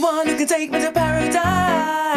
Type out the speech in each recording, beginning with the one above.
the one who can take me to paradise?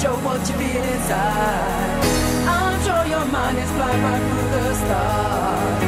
show what you feel inside. I'm sure your mind is flying right through the stars.